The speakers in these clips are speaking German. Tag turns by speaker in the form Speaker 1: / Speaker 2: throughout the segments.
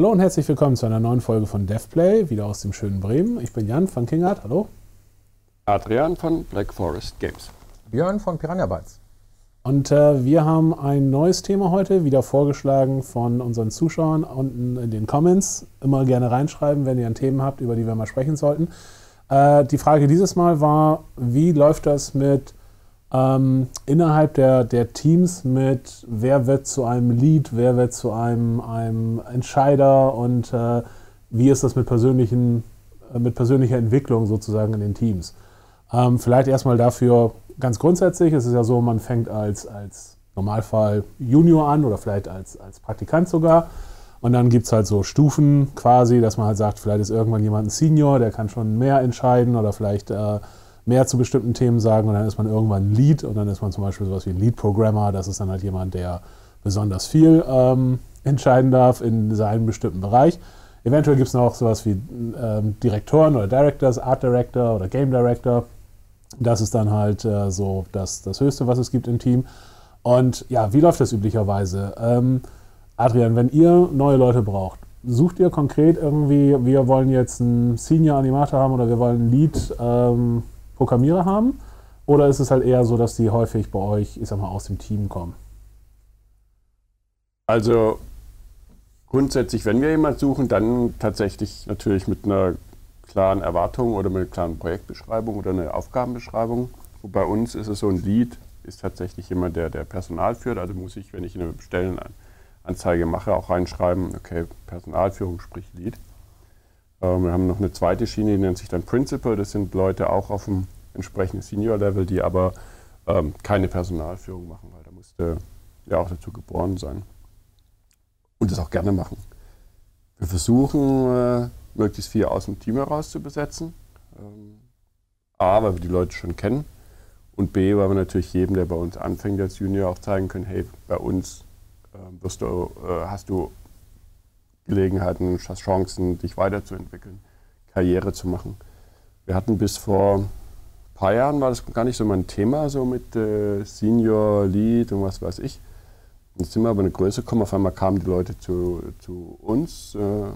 Speaker 1: Hallo und herzlich willkommen zu einer neuen Folge von DevPlay, wieder aus dem schönen Bremen. Ich bin Jan von Kingart, hallo.
Speaker 2: Adrian von Black Forest Games.
Speaker 3: Björn von Piranha Bytes.
Speaker 1: Und äh, wir haben ein neues Thema heute, wieder vorgeschlagen von unseren Zuschauern unten in den Comments. Immer gerne reinschreiben, wenn ihr ein Themen habt, über die wir mal sprechen sollten. Äh, die Frage dieses Mal war, wie läuft das mit ähm, innerhalb der, der Teams mit, wer wird zu einem Lead, wer wird zu einem, einem Entscheider und äh, wie ist das mit, persönlichen, äh, mit persönlicher Entwicklung sozusagen in den Teams. Ähm, vielleicht erstmal dafür ganz grundsätzlich, es ist ja so, man fängt als, als Normalfall Junior an oder vielleicht als, als Praktikant sogar. Und dann gibt es halt so Stufen quasi, dass man halt sagt, vielleicht ist irgendwann jemand ein Senior, der kann schon mehr entscheiden oder vielleicht äh, mehr zu bestimmten Themen sagen. Und dann ist man irgendwann Lead und dann ist man zum Beispiel sowas wie ein Lead-Programmer. Das ist dann halt jemand, der besonders viel ähm, entscheiden darf in seinem bestimmten Bereich. Eventuell gibt es noch sowas wie ähm, Direktoren oder Directors, Art Director oder Game Director. Das ist dann halt äh, so das, das Höchste, was es gibt im Team. Und ja, wie läuft das üblicherweise? Ähm, Adrian, wenn ihr neue Leute braucht, sucht ihr konkret irgendwie, wir wollen jetzt einen Senior Animator haben oder wir wollen einen Lead ähm, Programmierer haben? Oder ist es halt eher so, dass die häufig bei euch, ich sag mal, aus dem Team kommen?
Speaker 2: Also grundsätzlich, wenn wir jemanden suchen, dann tatsächlich natürlich mit einer klaren Erwartungen oder mit einer klaren Projektbeschreibung oder einer Aufgabenbeschreibung. Und bei uns ist es so, ein Lead ist tatsächlich jemand, der, der Personal führt. Also muss ich, wenn ich eine Stellenanzeige mache, auch reinschreiben, okay, Personalführung sprich Lead. Ähm, wir haben noch eine zweite Schiene, die nennt sich dann Principal. Das sind Leute auch auf dem entsprechenden Senior-Level, die aber ähm, keine Personalführung machen, weil da musste ja auch dazu geboren sein. Und das auch gerne machen. Wir versuchen, äh, möglichst viel aus dem Team heraus zu besetzen. Ähm, A, weil wir die Leute schon kennen. Und B, weil wir natürlich jedem, der bei uns anfängt als Junior, auch zeigen können, hey, bei uns äh, du, äh, hast du Gelegenheiten, Chancen, dich weiterzuentwickeln, Karriere zu machen. Wir hatten bis vor ein paar Jahren, war das gar nicht so mein Thema, so mit äh, Senior, Lead und was weiß ich. Jetzt sind wir aber eine Größe gekommen, auf einmal kamen die Leute zu, zu uns äh,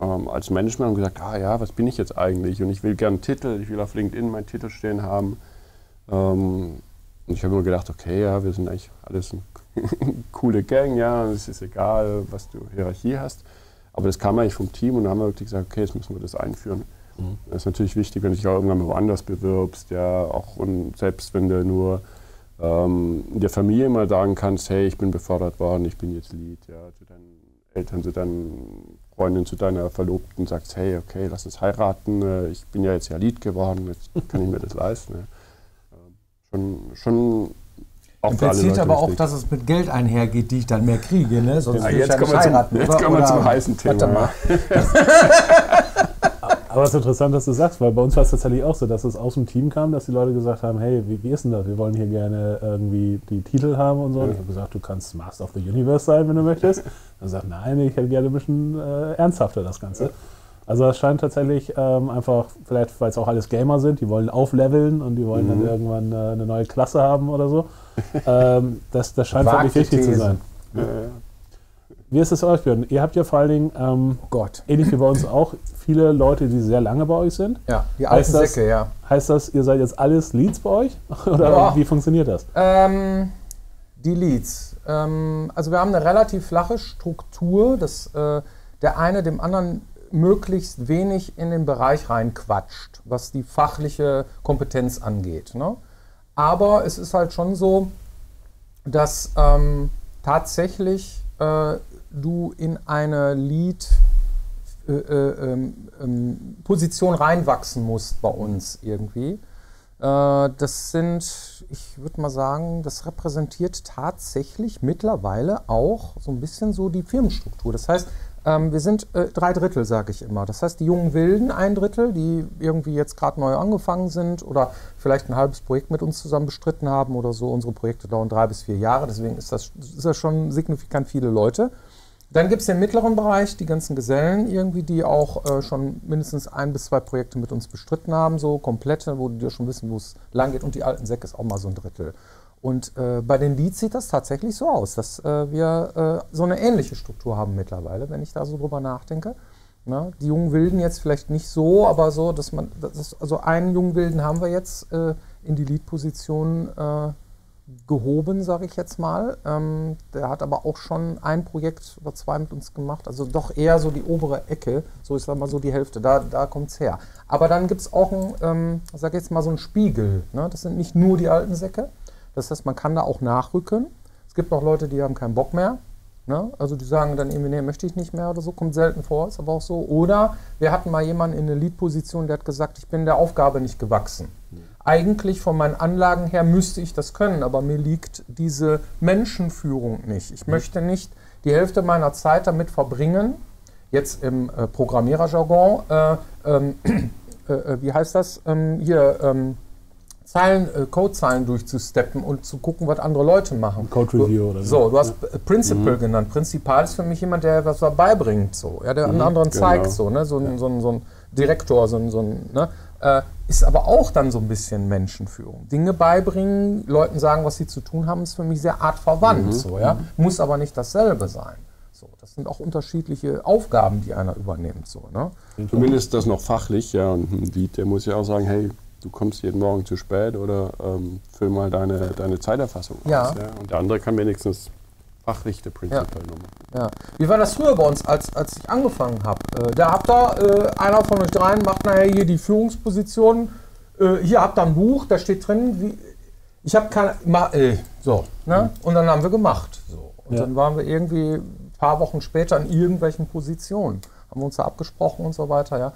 Speaker 2: ähm, als Management und gesagt, ah ja, was bin ich jetzt eigentlich? Und ich will gerne einen Titel, ich will auf LinkedIn meinen Titel stehen haben. Ähm, und ich habe immer gedacht, okay, ja, wir sind eigentlich alles eine coole Gang, ja, es ist egal, was du Hierarchie hast. Aber das kam eigentlich vom Team und dann haben wir wirklich gesagt, okay, jetzt müssen wir das einführen. Mhm. Das ist natürlich wichtig, wenn du dich auch irgendwann mal woanders bewirbst, ja, auch und selbst wenn du nur ähm, der Familie mal sagen kannst, hey, ich bin befördert worden, ich bin jetzt Lead, ja, zu deinen Eltern, zu deinen Freundin, zu deiner Verlobten sagst, hey, okay, lass uns heiraten, äh, ich bin ja jetzt ja Lied geworden, jetzt kann ich mir das leisten. Schon, schon
Speaker 3: auch Impliziert aber auch, dass es mit Geld einhergeht, die ich dann mehr kriege, ne?
Speaker 2: Sonst ja, jetzt, kommen wir, zum, jetzt kommen wir zum heißen Thema. Warte mal.
Speaker 1: Aber es ist interessant, dass du sagst, weil bei uns war es tatsächlich auch so, dass es aus dem Team kam, dass die Leute gesagt haben, hey, wie, wie ist denn das? Wir wollen hier gerne irgendwie die Titel haben und so. Ja. Ich habe gesagt, du kannst Master of the Universe sein, wenn du möchtest. Dann sagt, nein, ich hätte gerne ein bisschen äh, ernsthafter das Ganze. Also es scheint tatsächlich ähm, einfach, vielleicht weil es auch alles Gamer sind, die wollen aufleveln und die wollen mhm. dann irgendwann äh, eine neue Klasse haben oder so. ähm, das, das scheint wirklich wichtig zu sein. Ja. Wie ist es euch, Björn? Ihr habt ja vor allen Dingen, ähm, Gott. ähnlich wie bei uns auch, viele Leute, die sehr lange bei euch sind.
Speaker 3: Ja, die alten heißt das, Säcke, ja.
Speaker 1: Heißt das, ihr seid jetzt alles Leads bei euch? Oder ja. wie funktioniert das?
Speaker 3: Ähm, die Leads. Ähm, also wir haben eine relativ flache Struktur, dass äh, der eine dem anderen möglichst wenig in den Bereich reinquatscht, was die fachliche Kompetenz angeht. Ne? Aber es ist halt schon so, dass ähm, tatsächlich äh, du in eine Lead-Position äh, äh, ähm, reinwachsen musst bei uns irgendwie. Äh, das sind, ich würde mal sagen, das repräsentiert tatsächlich mittlerweile auch so ein bisschen so die Firmenstruktur. Das heißt, ähm, wir sind äh, drei Drittel, sage ich immer. Das heißt, die jungen Wilden ein Drittel, die irgendwie jetzt gerade neu angefangen sind oder vielleicht ein halbes Projekt mit uns zusammen bestritten haben oder so. Unsere Projekte dauern drei bis vier Jahre, deswegen ist das, ist das schon signifikant viele Leute. Dann gibt es den mittleren Bereich, die ganzen Gesellen irgendwie, die auch äh, schon mindestens ein bis zwei Projekte mit uns bestritten haben, so komplette, wo die schon wissen, wo es lang geht. Und die alten Säcke ist auch mal so ein Drittel. Und äh, bei den Leads sieht das tatsächlich so aus, dass äh, wir äh, so eine ähnliche Struktur haben mittlerweile, wenn ich da so drüber nachdenke. Na, die jungen Wilden jetzt vielleicht nicht so, aber so, dass man, das, also einen jungen Wilden haben wir jetzt äh, in die Lead-Position äh, gehoben, sage ich jetzt mal. Ähm, der hat aber auch schon ein Projekt oder zwei mit uns gemacht, also doch eher so die obere Ecke, so sage mal so die Hälfte, da, da kommt es her. Aber dann gibt es auch, ein, ähm, sage jetzt mal so einen Spiegel. Ne? Das sind nicht nur die alten Säcke, das heißt, man kann da auch nachrücken. Es gibt auch Leute, die haben keinen Bock mehr. Ne? Also die sagen dann irgendwie, nee, möchte ich nicht mehr oder so, kommt selten vor, ist aber auch so. Oder wir hatten mal jemanden in der Lead-Position, der hat gesagt, ich bin der Aufgabe nicht gewachsen. Eigentlich von meinen Anlagen her müsste ich das können, aber mir liegt diese Menschenführung nicht. Ich möchte nicht die Hälfte meiner Zeit damit verbringen, jetzt im äh, Programmiererjargon, äh, ähm, äh, äh, wie heißt das, ähm, hier, ähm, Zeilen, äh, Codezeilen durchzusteppen und zu gucken, was andere Leute machen.
Speaker 1: Code Review oder
Speaker 3: so. So, du hast ja. Principal mhm. genannt. Prinzipal ist für mich jemand, der was beibringt, so, ja, der mhm, anderen genau. zeigt, so, ne, so, ja. so, so, so ein Direktor, so, so ein, ne, äh, ist aber auch dann so ein bisschen Menschenführung. Dinge beibringen, Leuten sagen, was sie zu tun haben, ist für mich sehr artverwandt. Mhm. So, ja? Mhm. Muss aber nicht dasselbe sein. So, das sind auch unterschiedliche Aufgaben, die einer übernimmt. So, ne?
Speaker 2: Zumindest das noch fachlich, ja. Und ein Lied, der muss ja auch sagen, hey, du kommst jeden Morgen zu spät oder ähm, füll mal deine, deine Zeiterfassung
Speaker 3: ja. aus.
Speaker 2: Ja? Und der andere kann wenigstens fachlich der Principal
Speaker 3: ja. ja. Wie war das früher bei uns, als, als ich angefangen habe? Äh, da habt ihr, äh, einer von euch dreien macht nachher hier die Führungsposition. Äh, hier habt ihr ein Buch, da steht drin, wie, ich habe keine, ma, äh, so, ne? Mhm. Und dann haben wir gemacht. So. Und ja. dann waren wir irgendwie ein paar Wochen später in irgendwelchen Positionen. Haben wir uns da abgesprochen und so weiter, ja.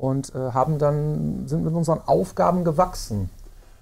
Speaker 3: Und äh, haben dann, sind mit unseren Aufgaben gewachsen.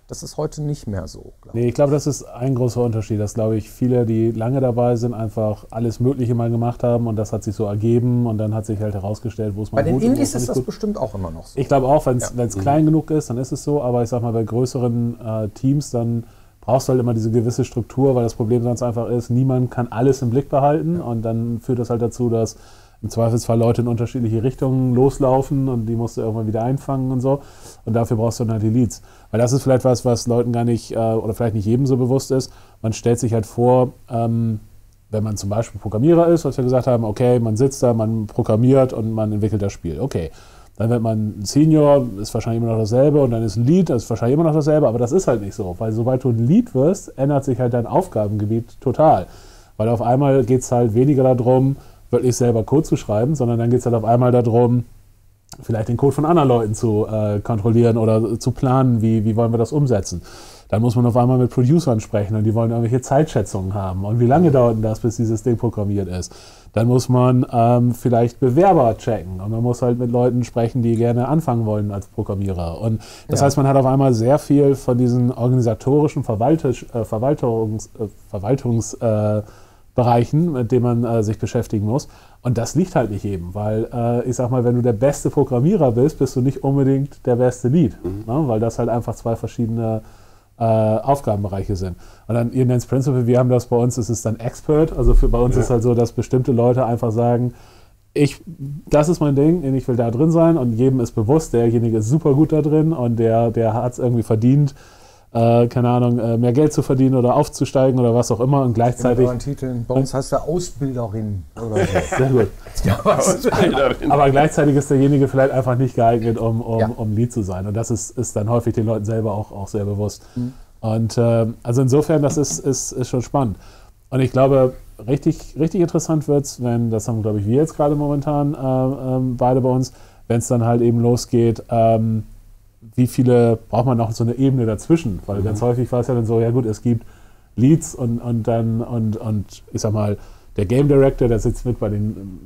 Speaker 3: Das ist heute nicht mehr so.
Speaker 1: Glaub nee, ich glaube, das ist ein großer Unterschied, dass, glaube ich, viele, die lange dabei sind, einfach alles Mögliche mal gemacht haben und das hat sich so ergeben und dann hat sich halt herausgestellt, wo es
Speaker 3: mal Bei den Indies ist das gut. bestimmt auch immer noch so.
Speaker 1: Ich glaube auch, wenn es ja. mhm. klein genug ist, dann ist es so, aber ich sag mal, bei größeren äh, Teams, dann brauchst du halt immer diese gewisse Struktur, weil das Problem sonst einfach ist, niemand kann alles im Blick behalten ja. und dann führt das halt dazu, dass im Zweifelsfall Leute in unterschiedliche Richtungen loslaufen und die musst du irgendwann wieder einfangen und so. Und dafür brauchst du dann halt die Leads. Weil das ist vielleicht was, was Leuten gar nicht äh, oder vielleicht nicht jedem so bewusst ist. Man stellt sich halt vor, ähm, wenn man zum Beispiel Programmierer ist, was wir gesagt haben, okay, man sitzt da, man programmiert und man entwickelt das Spiel. Okay. Dann wird man Senior, ist wahrscheinlich immer noch dasselbe und dann ist ein Lead, ist wahrscheinlich immer noch dasselbe, aber das ist halt nicht so, weil sobald du ein Lead wirst, ändert sich halt dein Aufgabengebiet total. Weil auf einmal geht es halt weniger darum, wirklich selber Code zu schreiben, sondern dann geht es halt auf einmal darum, vielleicht den Code von anderen Leuten zu äh, kontrollieren oder zu planen, wie, wie wollen wir das umsetzen. Dann muss man auf einmal mit Producern sprechen und die wollen irgendwelche Zeitschätzungen haben. Und wie lange dauert denn das, bis dieses Ding programmiert ist? Dann muss man ähm, vielleicht Bewerber checken und man muss halt mit Leuten sprechen, die gerne anfangen wollen als Programmierer. Und das ja. heißt, man hat auf einmal sehr viel von diesen organisatorischen Verwaltungs, äh, Verwaltungs, äh, Verwaltungs äh, Bereichen, mit denen man äh, sich beschäftigen muss. Und das liegt halt nicht jedem, weil äh, ich sag mal, wenn du der beste Programmierer bist, bist du nicht unbedingt der beste Lead, mhm. ne? weil das halt einfach zwei verschiedene äh, Aufgabenbereiche sind. Und dann, ihr nennt es Principal, wir haben das bei uns, ist es dann Expert. Also für, bei uns ja. ist halt so, dass bestimmte Leute einfach sagen, ich, das ist mein Ding, ich will da drin sein und jedem ist bewusst, derjenige ist super gut da drin und der, der hat es irgendwie verdient, äh, keine Ahnung, äh, mehr Geld zu verdienen oder aufzusteigen oder was auch immer und gleichzeitig.
Speaker 3: In Titeln. Bei uns heißt er Ausbilderin oder
Speaker 1: so. Sehr gut. Ja, aber, aber, gleichzeitig ist derjenige vielleicht einfach nicht geeignet, um, um, ja. um Lead zu sein. Und das ist, ist dann häufig den Leuten selber auch, auch sehr bewusst. Mhm. Und äh, also insofern, das ist, ist, ist schon spannend. Und ich glaube, richtig, richtig interessant wird es, wenn, das haben, glaube ich, wir jetzt gerade momentan äh, ähm, beide bei uns, wenn es dann halt eben losgeht, ähm, wie viele braucht man noch so eine Ebene dazwischen? Weil mhm. ganz häufig war es ja dann so, ja gut, es gibt Leads und, und dann, und, und ich sag mal, der Game Director, der sitzt mit bei den,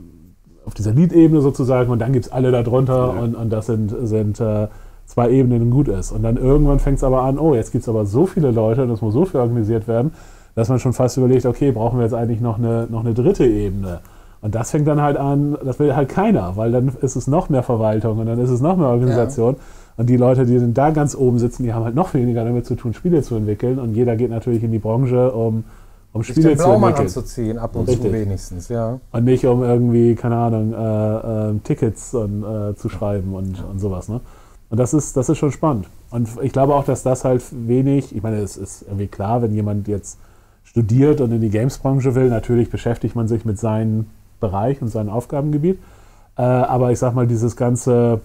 Speaker 1: auf dieser Lead-Ebene sozusagen und dann gibt es alle darunter ja. und, und das sind, sind äh, zwei Ebenen gut ist. Und dann irgendwann fängt es aber an, oh, jetzt gibt es aber so viele Leute und es muss so viel organisiert werden, dass man schon fast überlegt, okay, brauchen wir jetzt eigentlich noch eine, noch eine dritte Ebene? Und das fängt dann halt an, das will halt keiner, weil dann ist es noch mehr Verwaltung und dann ist es noch mehr Organisation. Ja. Und die Leute, die da ganz oben sitzen, die haben halt noch weniger damit zu tun, Spiele zu entwickeln. Und jeder geht natürlich in die Branche, um, um Spiele den zu Blaumann entwickeln.
Speaker 3: anzuziehen, ab und Richtig. zu wenigstens, ja.
Speaker 1: Und nicht um irgendwie, keine Ahnung, äh, äh, Tickets und, äh, zu schreiben und, und sowas. Ne? Und das ist, das ist schon spannend. Und ich glaube auch, dass das halt wenig, ich meine, es ist irgendwie klar, wenn jemand jetzt studiert und in die Games-Branche will, natürlich beschäftigt man sich mit seinem Bereich und seinem Aufgabengebiet. Äh, aber ich sag mal, dieses ganze,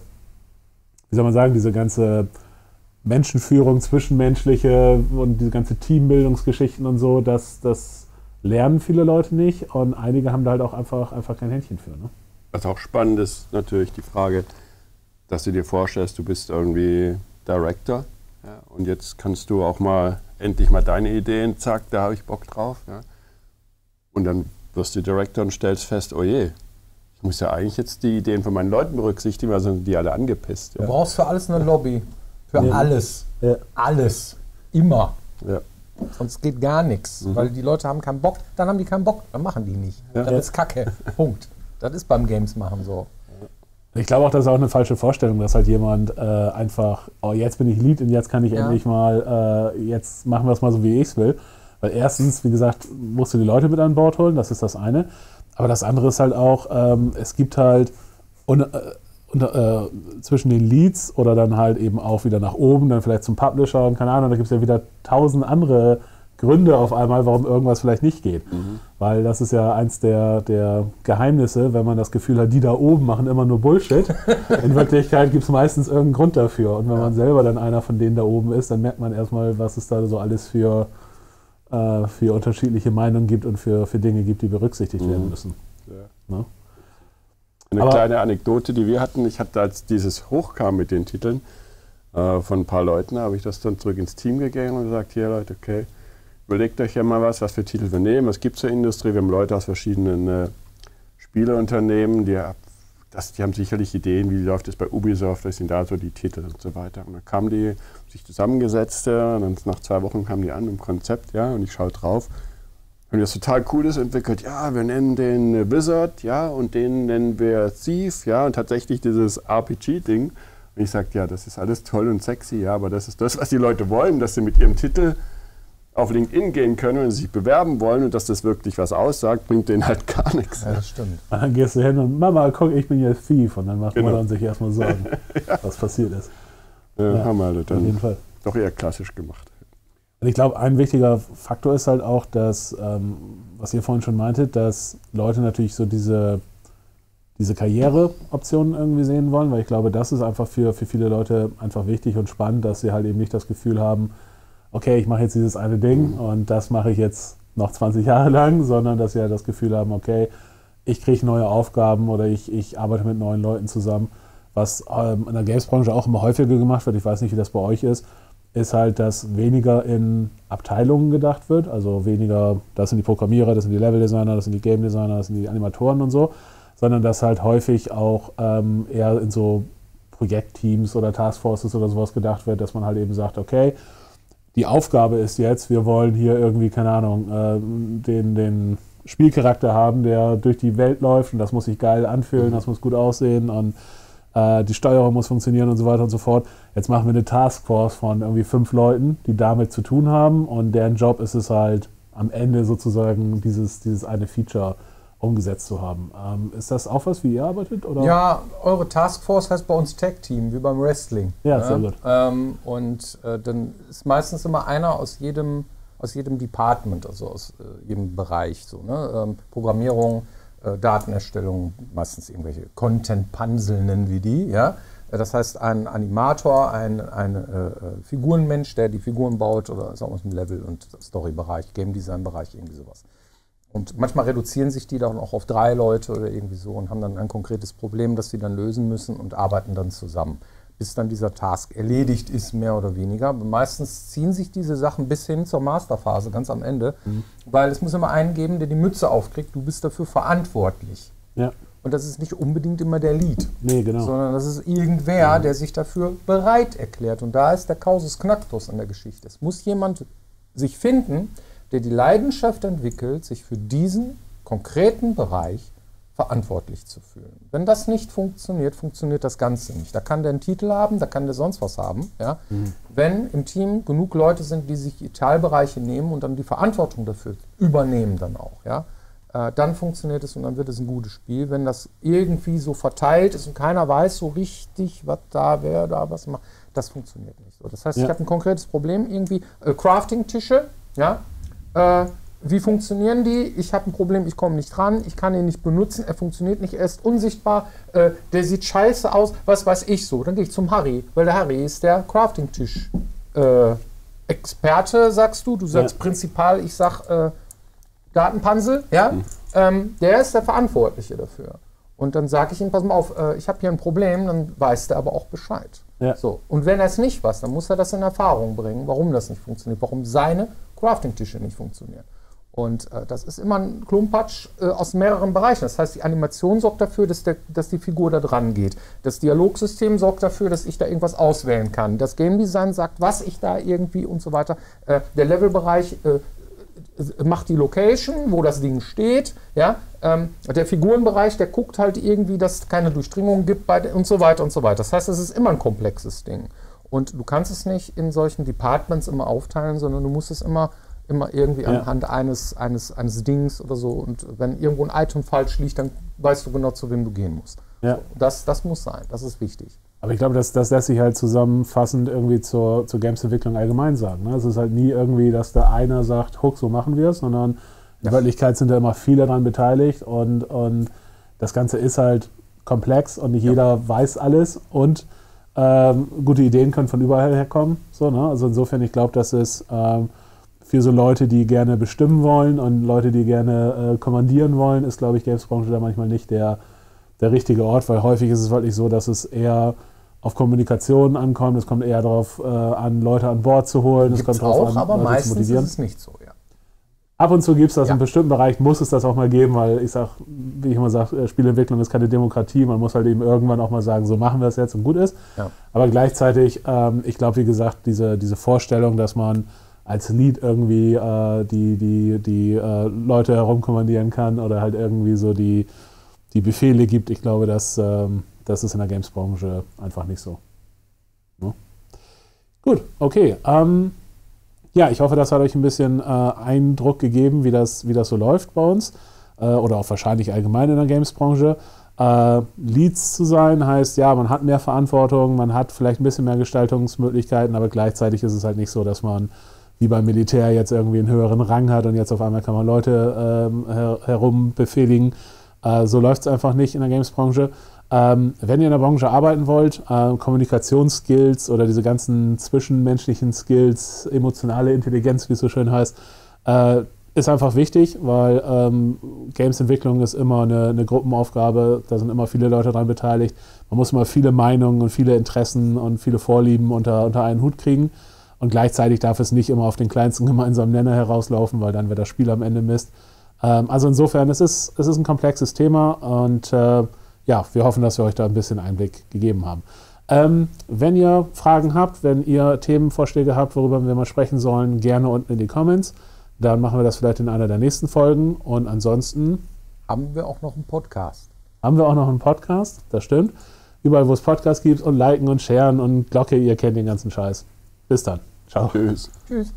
Speaker 1: wie soll man sagen, diese ganze Menschenführung, zwischenmenschliche und diese ganze Teambildungsgeschichten und so, das, das lernen viele Leute nicht und einige haben da halt auch einfach, einfach kein Händchen für. Ne?
Speaker 2: Was auch spannend ist, natürlich die Frage, dass du dir vorstellst, du bist irgendwie Director ja, und jetzt kannst du auch mal endlich mal deine Ideen, zack, da habe ich Bock drauf. Ja. Und dann wirst du Director und stellst fest, oh je, ich muss ja eigentlich jetzt die Ideen von meinen Leuten berücksichtigen, weil sind die alle angepisst.
Speaker 3: Ja. Du brauchst für alles eine Lobby. Für ja. alles. Ja. Alles. Immer. Ja. Sonst geht gar nichts. Mhm. Weil die Leute haben keinen Bock, dann haben die keinen Bock, dann machen die nicht. Das ist Kacke. Punkt. Das ist beim Games machen so.
Speaker 1: Ich glaube auch, das ist auch eine falsche Vorstellung, dass halt jemand äh, einfach, oh, jetzt bin ich Lead und jetzt kann ich endlich mal, äh, jetzt machen wir es mal so, wie ich es will. Weil erstens, wie gesagt, musst du die Leute mit an Bord holen, das ist das eine. Aber das andere ist halt auch, ähm, es gibt halt und, äh, und, äh, zwischen den Leads oder dann halt eben auch wieder nach oben, dann vielleicht zum Publisher und keine Ahnung, da gibt es ja wieder tausend andere Gründe auf einmal, warum irgendwas vielleicht nicht geht. Mhm. Weil das ist ja eins der, der Geheimnisse, wenn man das Gefühl hat, die da oben machen immer nur Bullshit. In Wirklichkeit gibt es meistens irgendeinen Grund dafür. Und wenn ja. man selber dann einer von denen da oben ist, dann merkt man erstmal, was es da so alles für äh, für unterschiedliche Meinungen gibt und für, für Dinge gibt, die berücksichtigt mhm. werden müssen. Ja. Ne?
Speaker 2: Eine Aber kleine Anekdote, die wir hatten, ich hatte, als dieses hochkam mit den Titeln äh, von ein paar Leuten, habe ich das dann zurück ins Team gegangen und gesagt, hier Leute, okay, überlegt euch ja mal was, was für Titel wir nehmen. Was gibt es zur Industrie? Wir haben Leute aus verschiedenen äh, Spieleunternehmen, die das, die haben sicherlich Ideen, wie läuft es bei Ubisoft, was sind da so die Titel und so weiter. Und dann kamen die, sich zusammengesetzt, und dann nach zwei Wochen kamen die an im Konzept, ja, und ich schaue drauf. Haben das total Cooles entwickelt. Ja, wir nennen den Wizard, ja, und den nennen wir Thief, ja, und tatsächlich dieses RPG-Ding. Und ich sagte, ja, das ist alles toll und sexy, ja, aber das ist das, was die Leute wollen, dass sie mit ihrem Titel auf LinkedIn gehen können und sich bewerben wollen und dass das wirklich was aussagt, bringt denen halt gar nichts.
Speaker 1: Ja, das stimmt. Und dann gehst du hin und Mama, guck, ich bin ja Thief. Und dann macht genau. man sich erstmal Sorgen, ja. was passiert ist.
Speaker 2: Ja, ja, haben wir halt dann auf jeden Fall. doch eher klassisch gemacht.
Speaker 1: Und ich glaube, ein wichtiger Faktor ist halt auch, dass, ähm, was ihr vorhin schon meintet, dass Leute natürlich so diese, diese Karriereoptionen irgendwie sehen wollen, weil ich glaube, das ist einfach für, für viele Leute einfach wichtig und spannend, dass sie halt eben nicht das Gefühl haben, okay, ich mache jetzt dieses eine Ding und das mache ich jetzt noch 20 Jahre lang, sondern dass sie halt das Gefühl haben, okay, ich kriege neue Aufgaben oder ich, ich arbeite mit neuen Leuten zusammen. Was ähm, in der Games-Branche auch immer häufiger gemacht wird, ich weiß nicht, wie das bei euch ist, ist halt, dass weniger in Abteilungen gedacht wird. Also weniger, das sind die Programmierer, das sind die Level-Designer, das sind die Game-Designer, das sind die Animatoren und so, sondern dass halt häufig auch ähm, eher in so Projektteams oder Taskforces oder sowas gedacht wird, dass man halt eben sagt, okay, die Aufgabe ist jetzt, wir wollen hier irgendwie, keine Ahnung, äh, den, den Spielcharakter haben, der durch die Welt läuft und das muss sich geil anfühlen, mhm. das muss gut aussehen und äh, die Steuerung muss funktionieren und so weiter und so fort. Jetzt machen wir eine Taskforce von irgendwie fünf Leuten, die damit zu tun haben und deren Job ist es halt am Ende sozusagen dieses, dieses eine Feature umgesetzt zu haben. Ähm, ist das auch was, wie ihr arbeitet? Oder?
Speaker 3: Ja, eure Taskforce heißt bei uns Tag Team, wie beim Wrestling. Ja, sehr gut. Ähm, und äh, dann ist meistens immer einer aus jedem, aus jedem Department, also aus äh, jedem Bereich. So, ne? ähm, Programmierung, äh, Datenerstellung, meistens irgendwelche Content-Pansel nennen wir die. Ja? Äh, das heißt, ein Animator, ein, ein äh, äh, Figurenmensch, der die Figuren baut oder ist auch aus dem Level- und Story-Bereich, Game-Design-Bereich, irgendwie sowas. Und manchmal reduzieren sich die dann auch auf drei Leute oder irgendwie so und haben dann ein konkretes Problem, das sie dann lösen müssen und arbeiten dann zusammen, bis dann dieser Task erledigt ist, mehr oder weniger. Aber meistens ziehen sich diese Sachen bis hin zur Masterphase, ganz am Ende, mhm. weil es muss immer einen geben, der die Mütze aufkriegt, du bist dafür verantwortlich. Ja. Und das ist nicht unbedingt immer der Lead, nee, genau. sondern das ist irgendwer, ja. der sich dafür bereit erklärt. Und da ist der Kausus Knacktus an der Geschichte. Es muss jemand sich finden, der die Leidenschaft entwickelt, sich für diesen konkreten Bereich verantwortlich zu fühlen. Wenn das nicht funktioniert, funktioniert das Ganze nicht. Da kann der einen Titel haben, da kann der sonst was haben. Ja? Mhm. Wenn im Team genug Leute sind, die sich Teilbereiche nehmen und dann die Verantwortung dafür übernehmen dann auch, ja? äh, dann funktioniert es und dann wird es ein gutes Spiel. Wenn das irgendwie so verteilt ist und keiner weiß so richtig, was da, wer da was macht, das funktioniert nicht so. Das heißt,
Speaker 1: Ja.
Speaker 3: ich habe ein konkretes Problem irgendwie. Äh, Crafting-Tische, ja. Äh, wie funktionieren die? Ich habe ein Problem, ich komme nicht ran, ich kann ihn nicht benutzen, er funktioniert nicht, er ist unsichtbar, äh, der sieht scheiße aus, was weiß ich so. Dann gehe ich zum Harry, weil der Harry ist der Crafting-Tisch. Äh, Experte, sagst du, du sagst
Speaker 1: Ja.
Speaker 3: Prinzipal, ich sag äh, Datenpansel, ja, ähm, der ist der Verantwortliche dafür. Und dann sage ich ihm, pass mal auf, äh, ich habe hier ein Problem, dann weiß der aber auch Bescheid.
Speaker 1: Ja.
Speaker 3: So. Und wenn er es nicht weiß, dann muss er das in Erfahrung bringen, warum das nicht funktioniert, warum seine Crafting-Tische nicht funktionieren. Und äh, das ist immer ein Klumpatsch äh, aus mehreren Bereichen. Das heißt, die Animation sorgt dafür, dass, der, dass die Figur da dran geht. Das Dialogsystem sorgt dafür, dass ich da irgendwas auswählen kann. Das Game Design sagt, was ich da irgendwie und so weiter. Äh, der Levelbereich äh, macht die Location, wo das Ding steht. Ja? Ähm, der Figurenbereich, der guckt halt irgendwie, dass es keine Durchdringung gibt bei, und so weiter und so weiter. Das heißt, es ist immer ein komplexes Ding. Und du kannst es nicht in solchen Departments immer aufteilen, sondern du musst es immer, immer irgendwie
Speaker 1: Ja.
Speaker 3: anhand eines, eines, eines Dings oder so. Und wenn irgendwo ein Item falsch liegt, dann weißt du genau, zu wem du gehen musst.
Speaker 1: Ja.
Speaker 3: Das, das muss sein, das ist wichtig.
Speaker 1: Aber ich glaube, das, das lässt sich halt zusammenfassend irgendwie zur, zur Games-Entwicklung allgemein sagen. Ne? Es ist halt nie irgendwie, dass da einer sagt, huck, so machen wir es, sondern in Wirklichkeit sind da immer viele daran beteiligt und, und das Ganze ist halt komplex und nicht jeder weiß alles und ähm, gute Ideen können von überall herkommen. So, ne? Also insofern, ich glaube, dass es ähm, für so Leute, die gerne bestimmen wollen und Leute, die gerne äh, kommandieren wollen, ist, glaube ich, Games-Branche da manchmal nicht der, der richtige Ort, weil häufig ist es wirklich so, dass es eher auf Kommunikation ankommt, es kommt eher darauf äh, an, Leute an Bord zu holen, es
Speaker 3: Gibt's
Speaker 1: kommt darauf an,
Speaker 3: aber
Speaker 1: Leute zu
Speaker 3: meistens ist
Speaker 1: motivieren.
Speaker 3: es nicht so, ja.
Speaker 1: Ab und zu gibt es das
Speaker 3: Ja.
Speaker 1: in bestimmten Bereich, muss es das auch mal geben, weil ich sage, wie ich immer sage, äh, Spielentwicklung ist keine Demokratie, man muss halt eben irgendwann auch mal sagen, so machen wir es jetzt und gut ist.
Speaker 3: Ja.
Speaker 1: Aber gleichzeitig, ähm, ich glaube, wie gesagt, diese, diese Vorstellung, dass man als Lead irgendwie äh, die, die, die äh, Leute herumkommandieren kann oder halt irgendwie so die, die Befehle gibt, ich glaube, das, ähm, das ist in der Games-Branche einfach nicht so. Ne? Gut, okay. Ähm, ja, ich hoffe, das hat euch ein bisschen äh, Eindruck gegeben, wie das, wie das so läuft bei uns äh, oder auch wahrscheinlich allgemein in der Games-Branche. Äh, Leads zu sein heißt, ja, man hat mehr Verantwortung, man hat vielleicht ein bisschen mehr Gestaltungsmöglichkeiten, aber gleichzeitig ist es halt nicht so, dass man wie beim Militär jetzt irgendwie einen höheren Rang hat und jetzt auf einmal kann man Leute ähm, her herum befehligen. Äh, so läuft es einfach nicht in der Games-Branche. Ähm, wenn ihr in der Branche arbeiten wollt, äh, Kommunikationsskills oder diese ganzen zwischenmenschlichen Skills, emotionale Intelligenz, wie es so schön heißt, äh, ist einfach wichtig, weil ähm, Games-Entwicklung ist immer eine, eine Gruppenaufgabe, da sind immer viele Leute daran beteiligt. Man muss immer viele Meinungen und viele Interessen und viele Vorlieben unter, unter einen Hut kriegen. Und gleichzeitig darf es nicht immer auf den kleinsten gemeinsamen Nenner herauslaufen, weil dann wird das Spiel am Ende Mist. Ähm, also insofern, es ist, es ist ein komplexes Thema und äh, ja, wir hoffen, dass wir euch da ein bisschen Einblick gegeben haben. Ähm, wenn ihr Fragen habt, wenn ihr Themenvorschläge habt, worüber wir mal sprechen sollen, gerne unten in die Comments. Dann machen wir das vielleicht in einer der nächsten Folgen. Und ansonsten
Speaker 3: Haben wir auch noch einen Podcast.
Speaker 1: haben wir auch noch einen Podcast, das stimmt. Überall, wo es Podcasts gibt und liken und sharen und Glocke, ihr kennt den ganzen Scheiß. Bis dann. Ciao.
Speaker 2: Tschüss.
Speaker 3: Tschüss.